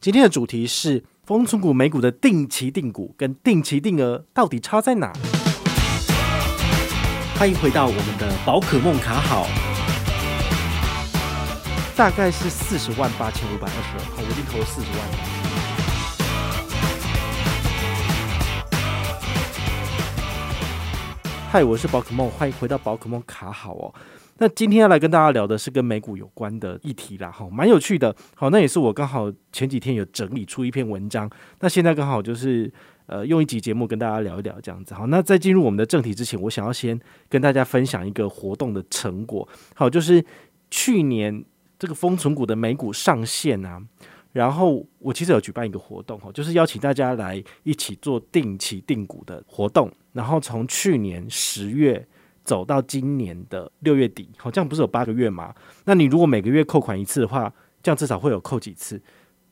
今天的主题是丰存股美股的定期定股跟定期定额到底差在哪？欢迎回到我们的宝可梦卡好，大概是四十万八千五百二十二，好，我已经投了四十万。嗨，我是宝可梦，欢迎回到宝可梦卡好哦。那今天要来跟大家聊的是跟美股有关的议题啦，哈，蛮有趣的。好，那也是我刚好前几天有整理出一篇文章，那现在刚好就是呃用一集节目跟大家聊一聊这样子。好，那在进入我们的正题之前，我想要先跟大家分享一个活动的成果。好，就是去年这个丰存股的美股上线啊，然后我其实有举办一个活动，哈，就是邀请大家来一起做定期定股的活动，然后从去年十月。走到今年的六月底，好，这样不是有八个月吗？那你如果每个月扣款一次的话，这样至少会有扣几次？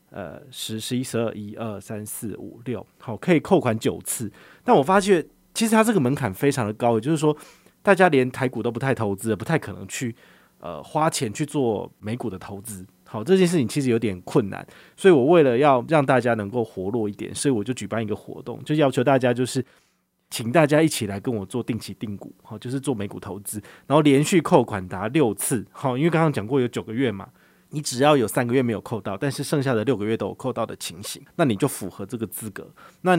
呃，十、十一、十二、一二三四五六，好，可以扣款九次。但我发现，其实它这个门槛非常的高，也就是说，大家连台股都不太投资，不太可能去呃花钱去做美股的投资。好，这件事情其实有点困难，所以我为了要让大家能够活络一点，所以我就举办一个活动，就要求大家就是。请大家一起来跟我做定期定股，好，就是做美股投资，然后连续扣款达六次，好，因为刚刚讲过有九个月嘛，你只要有三个月没有扣到，但是剩下的六个月都有扣到的情形，那你就符合这个资格。那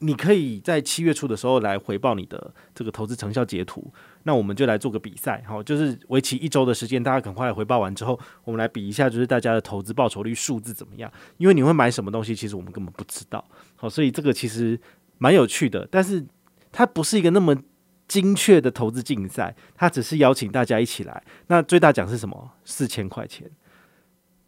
你可以在七月初的时候来回报你的这个投资成效截图，那我们就来做个比赛，好，就是为期一周的时间，大家赶快来回报完之后，我们来比一下，就是大家的投资报酬率数字怎么样？因为你会买什么东西，其实我们根本不知道，好，所以这个其实蛮有趣的，但是。它不是一个那么精确的投资竞赛，它只是邀请大家一起来。那最大奖是什么？四千块钱。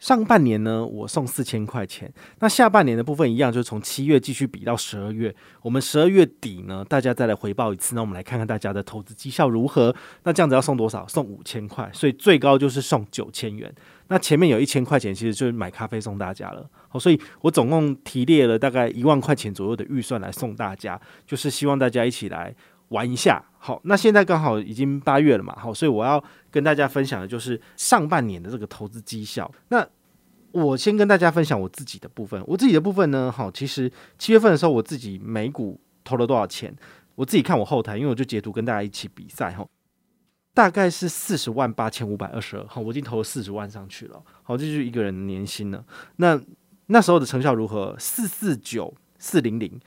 上半年呢，我送四千块钱。那下半年的部分一样，就是从七月继续比到十二月。我们十二月底呢，大家再来回报一次。那我们来看看大家的投资绩效如何。那这样子要送多少？送五千块，所以最高就是送九千元。那前面有一千块钱，其实就是买咖啡送大家了。好，所以我总共提列了大概一万块钱左右的预算来送大家，就是希望大家一起来玩一下。好，那现在刚好已经八月了嘛，好，所以我要跟大家分享的就是上半年的这个投资绩效。那我先跟大家分享我自己的部分，我自己的部分呢，好，其实七月份的时候我自己美股投了多少钱，我自己看我后台，因为我就截图跟大家一起比赛哈，大概是四十万八千五百二十二，好，我已经投了四十万上去了，好，这就是一个人的年薪了。那那时候的成效如何？四四九四零零。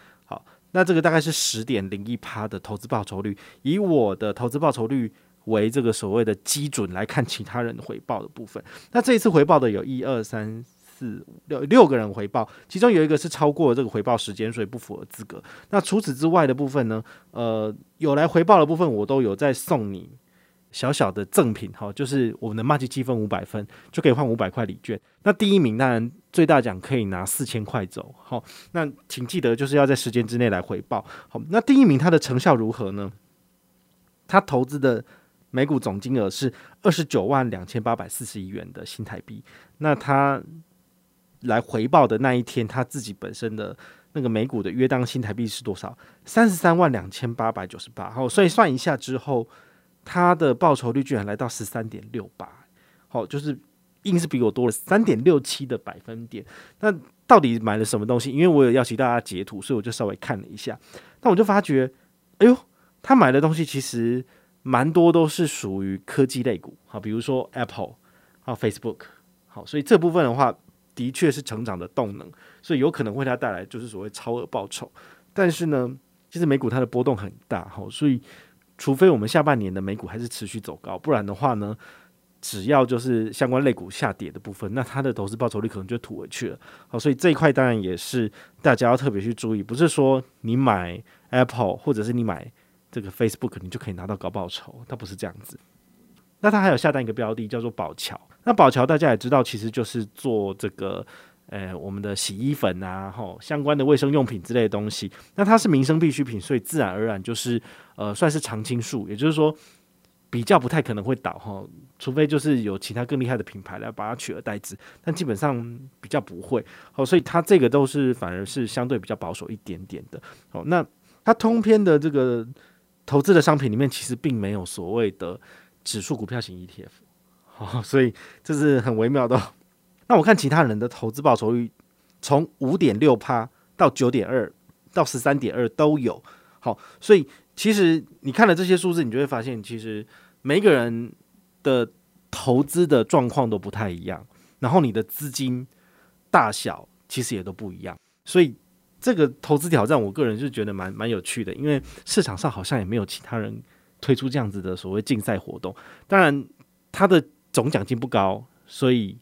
那这个大概是十点零一趴的投资报酬率，以我的投资报酬率为这个所谓的基准来看其他人回报的部分。那这一次回报的有一二三四五六六个人回报，其中有一个是超过了这个回报时间，所以不符合资格。那除此之外的部分呢？呃，有来回报的部分，我都有在送你。小小的赠品哈，就是我们的麻吉积分五百分就可以换五百块礼券。那第一名当然最大奖可以拿四千块走。好，那请记得就是要在时间之内来回报。好，那第一名他的成效如何呢？他投资的美股总金额是二十九万两千八百四十一元的新台币。那他来回报的那一天，他自己本身的那个美股的约当新台币是多少？三十三万两千八百九十八。好，所以算一下之后。他的报酬率居然来到十三点六八，好，就是硬是比我多了三点六七的百分点。那到底买了什么东西？因为我有邀请大家截图，所以我就稍微看了一下。那我就发觉，哎呦，他买的东西其实蛮多都是属于科技类股，好，比如说 Apple，啊 Facebook，好，所以这部分的话，的确是成长的动能，所以有可能为他带来就是所谓超额报酬。但是呢，其实美股它的波动很大，好，所以。除非我们下半年的美股还是持续走高，不然的话呢，只要就是相关类股下跌的部分，那它的投资报酬率可能就吐回去了。好，所以这一块当然也是大家要特别去注意，不是说你买 Apple 或者是你买这个 Facebook 你就可以拿到高报酬，它不是这样子。那它还有下单一个标的叫做宝桥，那宝桥大家也知道，其实就是做这个。呃，我们的洗衣粉啊，吼，相关的卫生用品之类的东西，那它是民生必需品，所以自然而然就是呃，算是常青树，也就是说比较不太可能会倒哈，除非就是有其他更厉害的品牌来把它取而代之，但基本上比较不会，好，所以它这个都是反而是相对比较保守一点点的，好，那它通篇的这个投资的商品里面，其实并没有所谓的指数股票型 ETF，好，所以这是很微妙的。那我看其他人的投资报酬率，从五点六趴到九点二到十三点二都有。好，所以其实你看了这些数字，你就会发现，其实每一个人的投资的状况都不太一样，然后你的资金大小其实也都不一样。所以这个投资挑战，我个人就觉得蛮蛮有趣的，因为市场上好像也没有其他人推出这样子的所谓竞赛活动。当然，它的总奖金不高，所以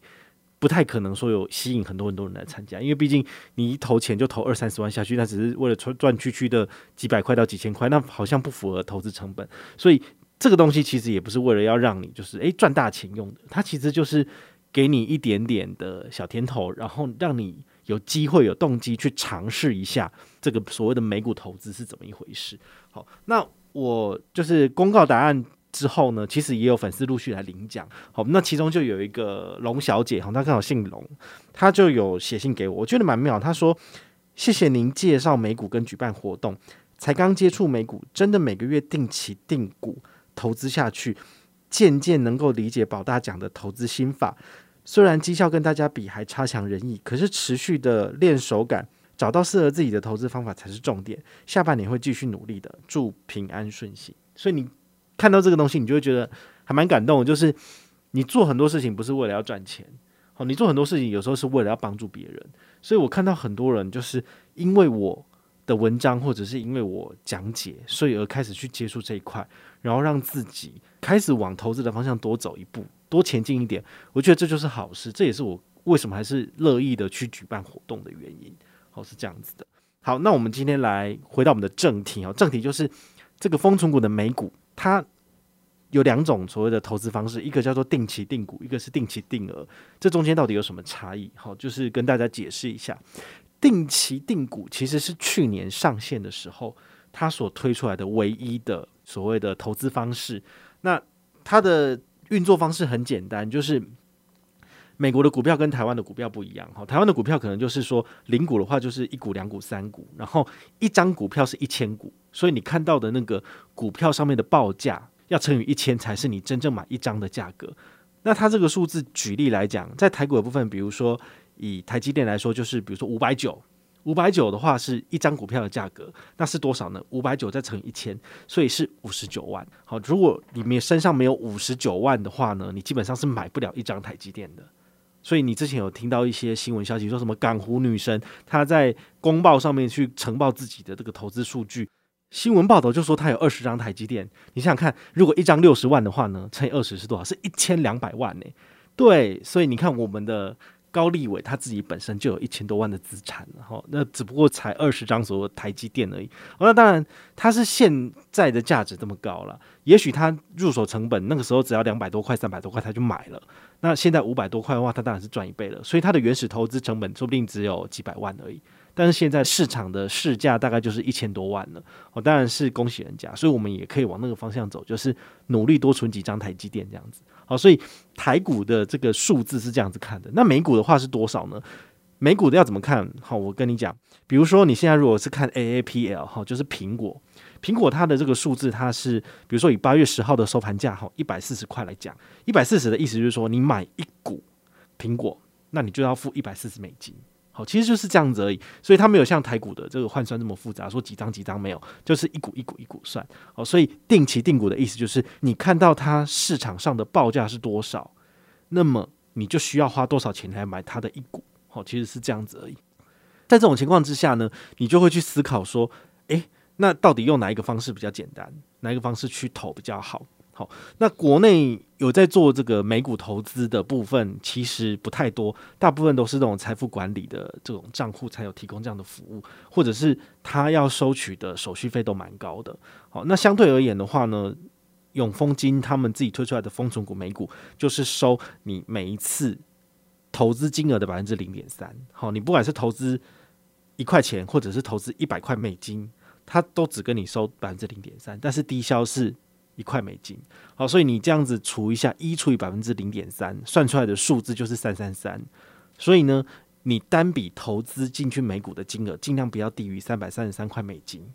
不太可能说有吸引很多很多人来参加。因为毕竟你一投钱就投二三十万下去，那只是为了赚赚区区的几百块到几千块，那好像不符合投资成本。所以这个东西其实也不是为了要让你就是诶赚大钱用的，它其实就是给你一点点的小甜头，然后让你有机会有动机去尝试一下这个所谓的美股投资是怎么一回事。好，那我就是公告答案。之后呢，其实也有粉丝陆续来领奖。好，那其中就有一个龙小姐，哈，她刚好姓龙，她就有写信给我，我觉得蛮妙。她说：“谢谢您介绍美股跟举办活动，才刚接触美股，真的每个月定期定股投资下去，渐渐能够理解宝大讲的投资心法。虽然绩效跟大家比还差强人意，可是持续的练手感，找到适合自己的投资方法才是重点。下半年会继续努力的，祝平安顺心。”所以你。看到这个东西，你就会觉得还蛮感动。就是你做很多事情不是为了要赚钱，好，你做很多事情有时候是为了要帮助别人。所以我看到很多人就是因为我的文章或者是因为我讲解，所以而开始去接触这一块，然后让自己开始往投资的方向多走一步，多前进一点。我觉得这就是好事，这也是我为什么还是乐意的去举办活动的原因。好，是这样子的。好，那我们今天来回到我们的正题哦，正题就是这个丰存股的美股。它有两种所谓的投资方式，一个叫做定期定股，一个是定期定额。这中间到底有什么差异？好，就是跟大家解释一下。定期定股其实是去年上线的时候，它所推出来的唯一的所谓的投资方式。那它的运作方式很简单，就是美国的股票跟台湾的股票不一样。哈，台湾的股票可能就是说零股的话就是一股、两股、三股，然后一张股票是一千股。所以你看到的那个股票上面的报价要乘以一千才是你真正买一张的价格。那它这个数字举例来讲，在台股的部分，比如说以台积电来说，就是比如说五百九，五百九的话是一张股票的价格，那是多少呢？五百九再乘以一千，所以是五十九万。好，如果你身上没有五十九万的话呢，你基本上是买不了一张台积电的。所以你之前有听到一些新闻消息，说什么港湖女神她在公报上面去呈报自己的这个投资数据。新闻报道就说他有二十张台积电，你想想看，如果一张六十万的话呢，乘以二十是多少？是一千两百万呢。对，所以你看我们的高立伟他自己本身就有一千多万的资产，然后那只不过才二十张所谓台积电而已。那当然他是现在的价值这么高了，也许他入手成本那个时候只要两百多块、三百多块他就买了，那现在五百多块的话，他当然是赚一倍了。所以他的原始投资成本说不定只有几百万而已。但是现在市场的市价大概就是一千多万了，我当然是恭喜人家，所以我们也可以往那个方向走，就是努力多存几张台积电这样子。好，所以台股的这个数字是这样子看的。那美股的话是多少呢？美股的要怎么看？好，我跟你讲，比如说你现在如果是看 AAPL 哈，就是苹果，苹果它的这个数字它是，比如说以八月十号的收盘价哈，一百四十块来讲，一百四十的意思就是说你买一股苹果，那你就要付一百四十美金。好，其实就是这样子而已，所以它没有像台股的这个换算这么复杂，说几张几张没有，就是一股一股一股算。好，所以定期定股的意思就是，你看到它市场上的报价是多少，那么你就需要花多少钱来买它的一股。好，其实是这样子而已。在这种情况之下呢，你就会去思考说，诶，那到底用哪一个方式比较简单，哪一个方式去投比较好？好，那国内有在做这个美股投资的部分，其实不太多，大部分都是这种财富管理的这种账户才有提供这样的服务，或者是他要收取的手续费都蛮高的。好，那相对而言的话呢，永丰金他们自己推出来的丰存股美股，就是收你每一次投资金额的百分之零点三。好，你不管是投资一块钱，或者是投资一百块美金，他都只跟你收百分之零点三，但是低消是。一块美金，好，所以你这样子除一下，一除以百分之零点三，算出来的数字就是三三三。所以呢，你单笔投资进去美股的金额，尽量不要低于三百三十三块美金。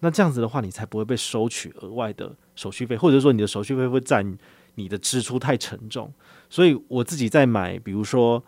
那这样子的话，你才不会被收取额外的手续费，或者说你的手续费会占你的支出太沉重。所以我自己在买，比如说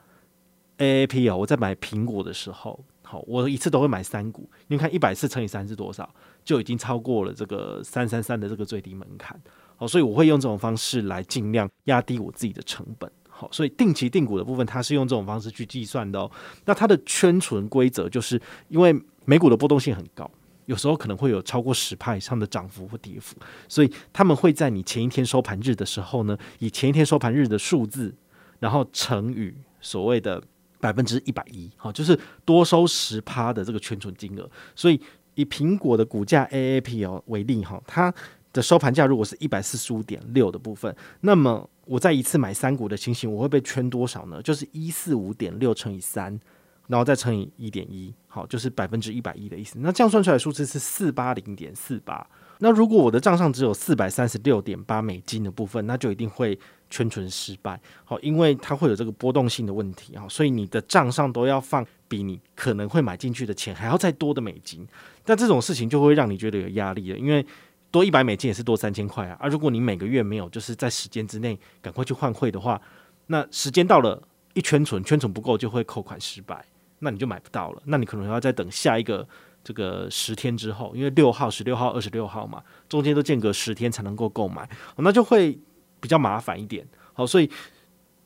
AAP 啊，我在买苹果的时候，好，我一次都会买三股。你看一百四乘以三是多少？就已经超过了这个三三三的这个最低门槛。好，所以我会用这种方式来尽量压低我自己的成本。好，所以定期定股的部分，它是用这种方式去计算的哦。那它的圈存规则就是因为美股的波动性很高，有时候可能会有超过十趴以上的涨幅或跌幅，所以他们会在你前一天收盘日的时候呢，以前一天收盘日的数字，然后乘以所谓的。百分之一百一，好，就是多收十趴的这个圈存金额。所以以苹果的股价 AAP 哦为例，哈，它的收盘价如果是一百四十五点六的部分，那么我再一次买三股的情形，我会被圈多少呢？就是一四五点六乘以三，然后再乘以一点一，好，就是百分之一百一的意思。那这样算出来的数字是四八零点四八。那如果我的账上只有四百三十六点八美金的部分，那就一定会圈存失败。好，因为它会有这个波动性的问题啊，所以你的账上都要放比你可能会买进去的钱还要再多的美金。那这种事情就会让你觉得有压力了，因为多一百美金也是多三千块啊。而如果你每个月没有就是在时间之内赶快去换汇的话，那时间到了，一圈存圈存不够就会扣款失败，那你就买不到了。那你可能要再等下一个。这个十天之后，因为六号、十六号、二十六号嘛，中间都间隔十天才能够购买，那就会比较麻烦一点。好，所以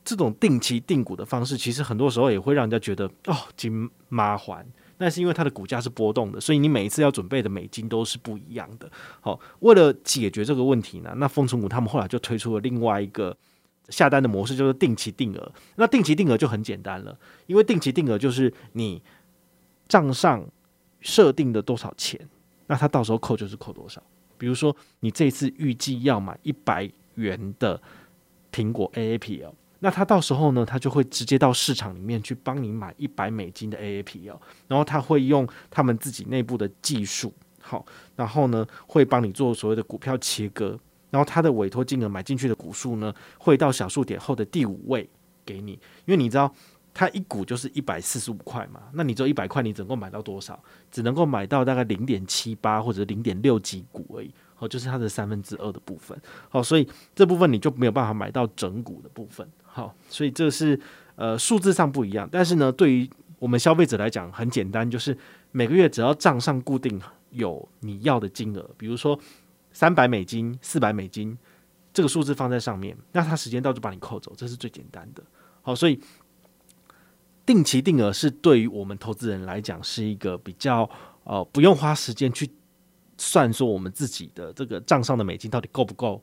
这种定期定股的方式，其实很多时候也会让人家觉得哦，金麻烦。但是因为它的股价是波动的，所以你每一次要准备的美金都是不一样的。好，为了解决这个问题呢，那丰存股他们后来就推出了另外一个下单的模式，就是定期定额。那定期定额就很简单了，因为定期定额就是你账上。设定的多少钱，那他到时候扣就是扣多少。比如说，你这次预计要买一百元的苹果 AAPL，那他到时候呢，他就会直接到市场里面去帮你买一百美金的 AAPL，然后他会用他们自己内部的技术，好，然后呢会帮你做所谓的股票切割，然后他的委托金额买进去的股数呢，会到小数点后的第五位给你，因为你知道。它一股就是一百四十五块嘛，那你只有一百块，你总共买到多少？只能够买到大概零点七八或者零点六几股而已，好，就是它的三分之二的部分，好，所以这部分你就没有办法买到整股的部分，好，所以这是呃数字上不一样，但是呢，对于我们消费者来讲很简单，就是每个月只要账上固定有你要的金额，比如说三百美金、四百美金，这个数字放在上面，那它时间到就把你扣走，这是最简单的，好，所以。定期定额是对于我们投资人来讲是一个比较呃不用花时间去算说我们自己的这个账上的美金到底够不够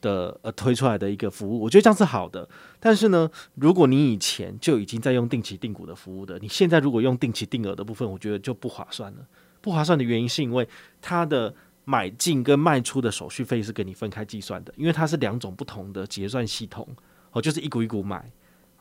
的呃推出来的一个服务，我觉得这样是好的。但是呢，如果你以前就已经在用定期定股的服务的，你现在如果用定期定额的部分，我觉得就不划算了。不划算的原因是因为它的买进跟卖出的手续费是给你分开计算的，因为它是两种不同的结算系统哦，就是一股一股买。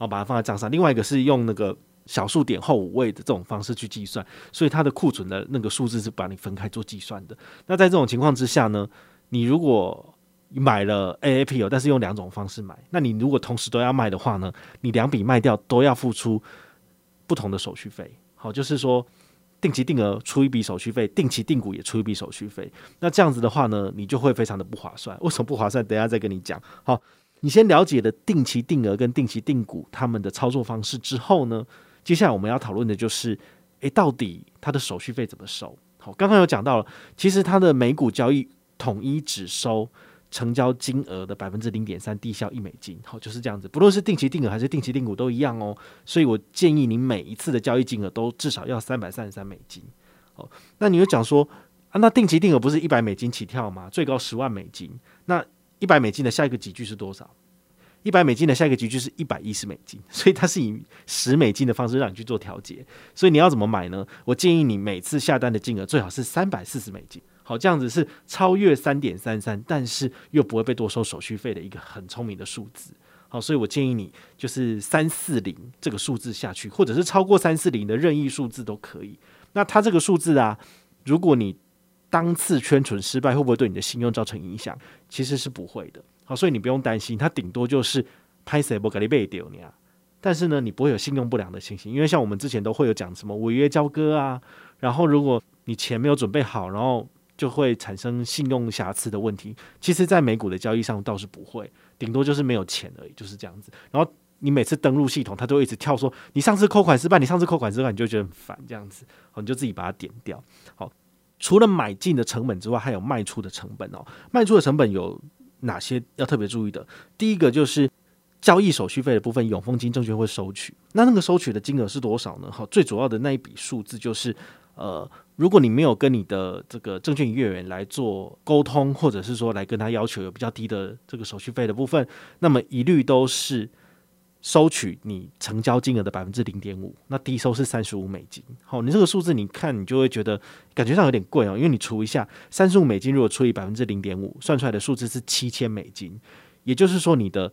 然后把它放在账上，另外一个是用那个小数点后五位的这种方式去计算，所以它的库存的那个数字是把你分开做计算的。那在这种情况之下呢，你如果买了 AAP，但是用两种方式买，那你如果同时都要卖的话呢，你两笔卖掉都要付出不同的手续费。好，就是说定期定额出一笔手续费，定期定股也出一笔手续费。那这样子的话呢，你就会非常的不划算。为什么不划算？等下再跟你讲。好。你先了解了定期定额跟定期定股他们的操作方式之后呢，接下来我们要讨论的就是，诶，到底它的手续费怎么收？好，刚刚有讲到了，其实它的每股交易统一只收成交金额的百分之零点三，低消一美金。好，就是这样子，不论是定期定额还是定期定股都一样哦。所以我建议你每一次的交易金额都至少要三百三十三美金。好，那你又讲说啊，那定期定额不是一百美金起跳吗？最高十万美金，那。一百美金的下一个级距是多少？一百美金的下一个级距是一百一十美金，所以它是以十美金的方式让你去做调节。所以你要怎么买呢？我建议你每次下单的金额最好是三百四十美金。好，这样子是超越三点三三，但是又不会被多收手续费的一个很聪明的数字。好，所以我建议你就是三四零这个数字下去，或者是超过三四零的任意数字都可以。那它这个数字啊，如果你当次圈存失败会不会对你的信用造成影响？其实是不会的。好，所以你不用担心，它顶多就是拍谁不给你背丢你啊。但是呢，你不会有信用不良的情形，因为像我们之前都会有讲什么违约交割啊，然后如果你钱没有准备好，然后就会产生信用瑕疵的问题。其实，在美股的交易上倒是不会，顶多就是没有钱而已，就是这样子。然后你每次登录系统，它都会一直跳说你上次扣款失败，你上次扣款失败，你就觉得很烦这样子，好，你就自己把它点掉。好，除了买进的成本之外，还有卖出的成本哦。卖出的成本有哪些要特别注意的？第一个就是交易手续费的部分，永丰金证券会收取。那那个收取的金额是多少呢？好，最主要的那一笔数字就是呃。如果你没有跟你的这个证券营业员来做沟通，或者是说来跟他要求有比较低的这个手续费的部分，那么一律都是收取你成交金额的百分之零点五，那低收是三十五美金。好，你这个数字你看你就会觉得感觉上有点贵哦，因为你除一下三十五美金，如果除以百分之零点五，算出来的数字是七千美金。也就是说，你的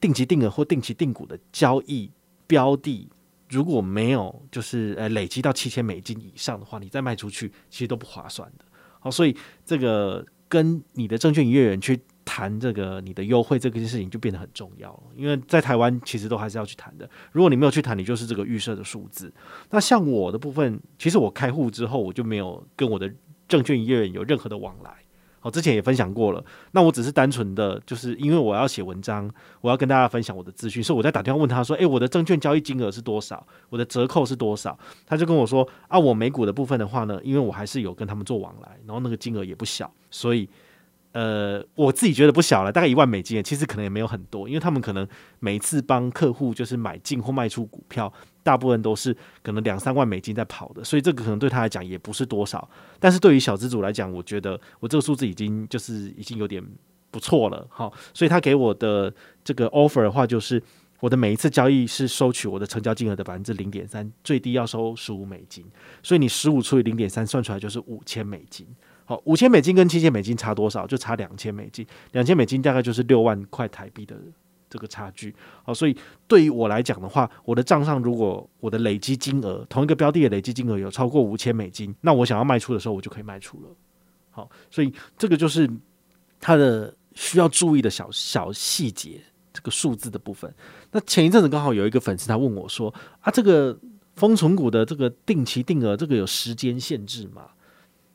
定期定额或定期定股的交易标的。如果没有就是呃累积到七千美金以上的话，你再卖出去其实都不划算的。好，所以这个跟你的证券营业员去谈这个你的优惠这件事情就变得很重要了，因为在台湾其实都还是要去谈的。如果你没有去谈，你就是这个预设的数字。那像我的部分，其实我开户之后我就没有跟我的证券营业员有任何的往来。我之前也分享过了，那我只是单纯的就是因为我要写文章，我要跟大家分享我的资讯，所以我在打电话问他说：“诶，我的证券交易金额是多少？我的折扣是多少？”他就跟我说：“啊，我美股的部分的话呢，因为我还是有跟他们做往来，然后那个金额也不小，所以。”呃，我自己觉得不小了，大概一万美金，其实可能也没有很多，因为他们可能每次帮客户就是买进或卖出股票，大部分都是可能两三万美金在跑的，所以这个可能对他来讲也不是多少。但是对于小资主来讲，我觉得我这个数字已经就是已经有点不错了，好，所以他给我的这个 offer 的话，就是我的每一次交易是收取我的成交金额的百分之零点三，最低要收十五美金，所以你十五除以零点三，算出来就是五千美金。好，五千美金跟七千美金差多少？就差两千美金，两千美金大概就是六万块台币的这个差距。好，所以对于我来讲的话，我的账上如果我的累积金额同一个标的的累积金额有超过五千美金，那我想要卖出的时候，我就可以卖出了。好，所以这个就是它的需要注意的小小细节，这个数字的部分。那前一阵子刚好有一个粉丝他问我说：“啊，这个封存股的这个定期定额，这个有时间限制吗？”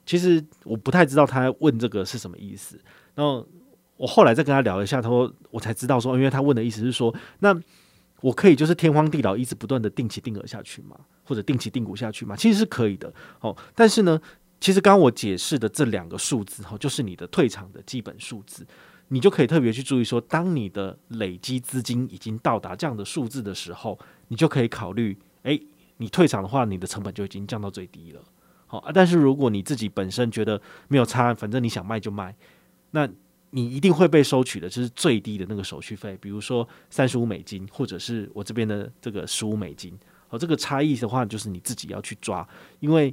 其实我不太知道他问这个是什么意思，然后我后来再跟他聊一下，他说我才知道说，因为他问的意思是说，那我可以就是天荒地老一直不断的定期定额下去吗？或者定期定股下去吗？其实是可以的，哦，但是呢，其实刚刚我解释的这两个数字，哈，就是你的退场的基本数字，你就可以特别去注意说，当你的累积资金已经到达这样的数字的时候，你就可以考虑，诶，你退场的话，你的成本就已经降到最低了。好，但是如果你自己本身觉得没有差，反正你想卖就卖，那你一定会被收取的，就是最低的那个手续费，比如说三十五美金，或者是我这边的这个十五美金。好，这个差异的话，就是你自己要去抓，因为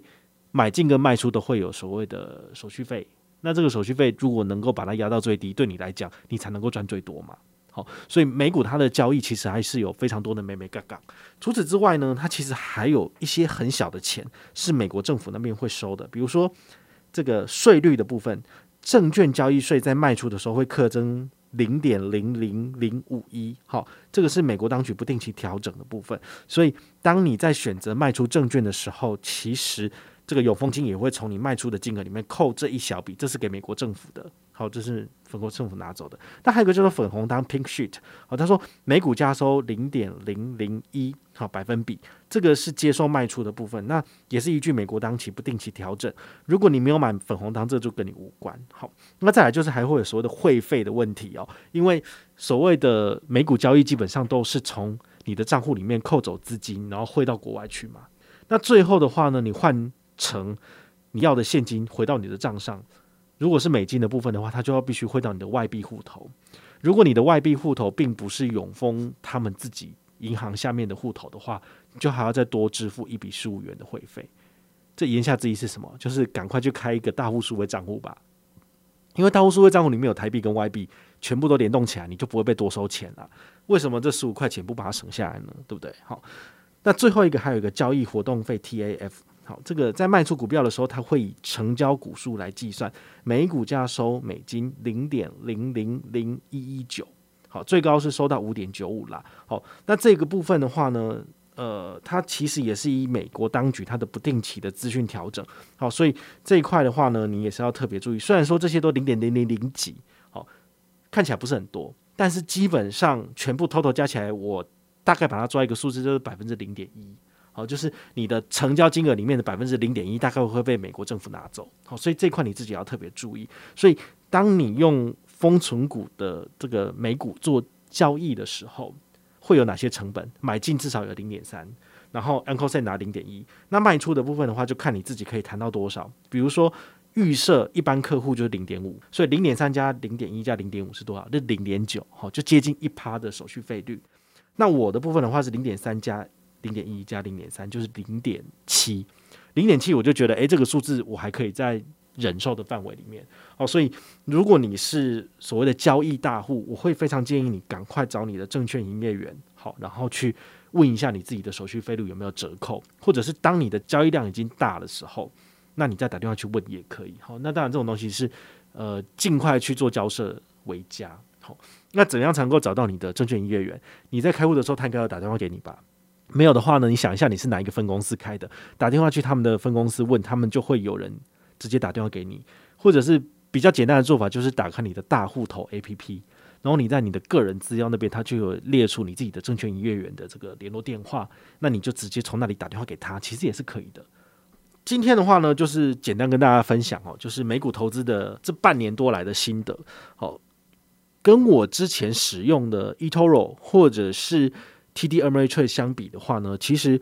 买进跟卖出都会有所谓的手续费。那这个手续费如果能够把它压到最低，对你来讲，你才能够赚最多嘛。好，所以美股它的交易其实还是有非常多的眉眉角角。除此之外呢，它其实还有一些很小的钱是美国政府那边会收的，比如说这个税率的部分，证券交易税在卖出的时候会课征零点零零零五一。好，这个是美国当局不定期调整的部分。所以当你在选择卖出证券的时候，其实这个永丰金也会从你卖出的金额里面扣这一小笔，这是给美国政府的。好，这是美国政府拿走的。那还有一个叫做粉红单 （pink sheet）。好，他说每股加收零点零零一好百分比，这个是接受卖出的部分。那也是依据美国当期不定期调整。如果你没有买粉红单，这就跟你无关。好，那再来就是还会有所谓的汇费的问题哦，因为所谓的美股交易基本上都是从你的账户里面扣走资金，然后汇到国外去嘛。那最后的话呢，你换成你要的现金回到你的账上。如果是美金的部分的话，它就要必须汇到你的外币户头。如果你的外币户头并不是永丰他们自己银行下面的户头的话，你就还要再多支付一笔十五元的汇费。这言下之意是什么？就是赶快去开一个大户数位账户吧，因为大户数位账户里面有台币跟外币，全部都联动起来，你就不会被多收钱了。为什么这十五块钱不把它省下来呢？对不对？好，那最后一个还有一个交易活动费 TAF。好，这个在卖出股票的时候，它会以成交股数来计算，每股价收美金零点零零零一一九，好，最高是收到五点九五啦。好，那这个部分的话呢，呃，它其实也是以美国当局它的不定期的资讯调整，好，所以这一块的话呢，你也是要特别注意。虽然说这些都零点零零零几，好，看起来不是很多，但是基本上全部 total 加起来，我大概把它抓一个数字，就是百分之零点一。好，就是你的成交金额里面的百分之零点一，大概会被美国政府拿走。好，所以这块你自己要特别注意。所以，当你用封存股的这个美股做交易的时候，会有哪些成本？买进至少有零点三，然后 Uncle 拿零点一。那卖出的部分的话，就看你自己可以谈到多少。比如说。预设一般客户就是零点五，所以零点三加零点一加零点五是多少？就零点九，好，就接近一趴的手续费率。那我的部分的话是零点三加零点一加零点三，就是零点七。零点七我就觉得，诶、这个数字我还可以在忍受的范围里面。好，所以如果你是所谓的交易大户，我会非常建议你赶快找你的证券营业员，好，然后去问一下你自己的手续费率有没有折扣，或者是当你的交易量已经大的时候。那你再打电话去问也可以，好，那当然这种东西是，呃，尽快去做交涉为佳，好，那怎样才能够找到你的证券营业员？你在开户的时候，他应该要打电话给你吧？没有的话呢，你想一下你是哪一个分公司开的，打电话去他们的分公司问，他们就会有人直接打电话给你，或者是比较简单的做法，就是打开你的大户头 APP，然后你在你的个人资料那边，他就有列出你自己的证券营业员的这个联络电话，那你就直接从那里打电话给他，其实也是可以的。今天的话呢，就是简单跟大家分享哦，就是美股投资的这半年多来的心得。好，跟我之前使用的 eToro 或者是 TD Ameritrade 相比的话呢，其实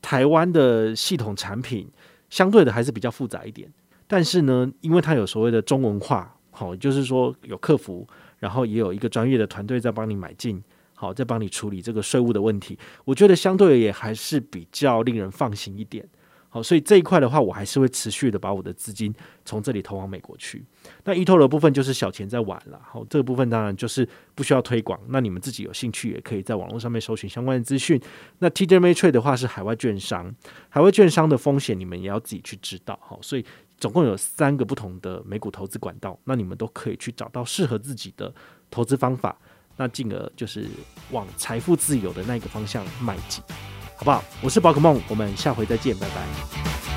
台湾的系统产品相对的还是比较复杂一点。但是呢，因为它有所谓的中文化，好，就是说有客服，然后也有一个专业的团队在帮你买进，好，在帮你处理这个税务的问题。我觉得相对也还是比较令人放心一点。好，所以这一块的话，我还是会持续的把我的资金从这里投往美国去。那 eToro 的部分就是小钱在玩了。好，这个部分当然就是不需要推广。那你们自己有兴趣，也可以在网络上面搜寻相关的资讯。那 TD Ameritrade 的话是海外券商，海外券商的风险你们也要自己去知道。好，所以总共有三个不同的美股投资管道，那你们都可以去找到适合自己的投资方法，那进而就是往财富自由的那个方向迈进。好不好？我是宝可梦，我们下回再见，拜拜。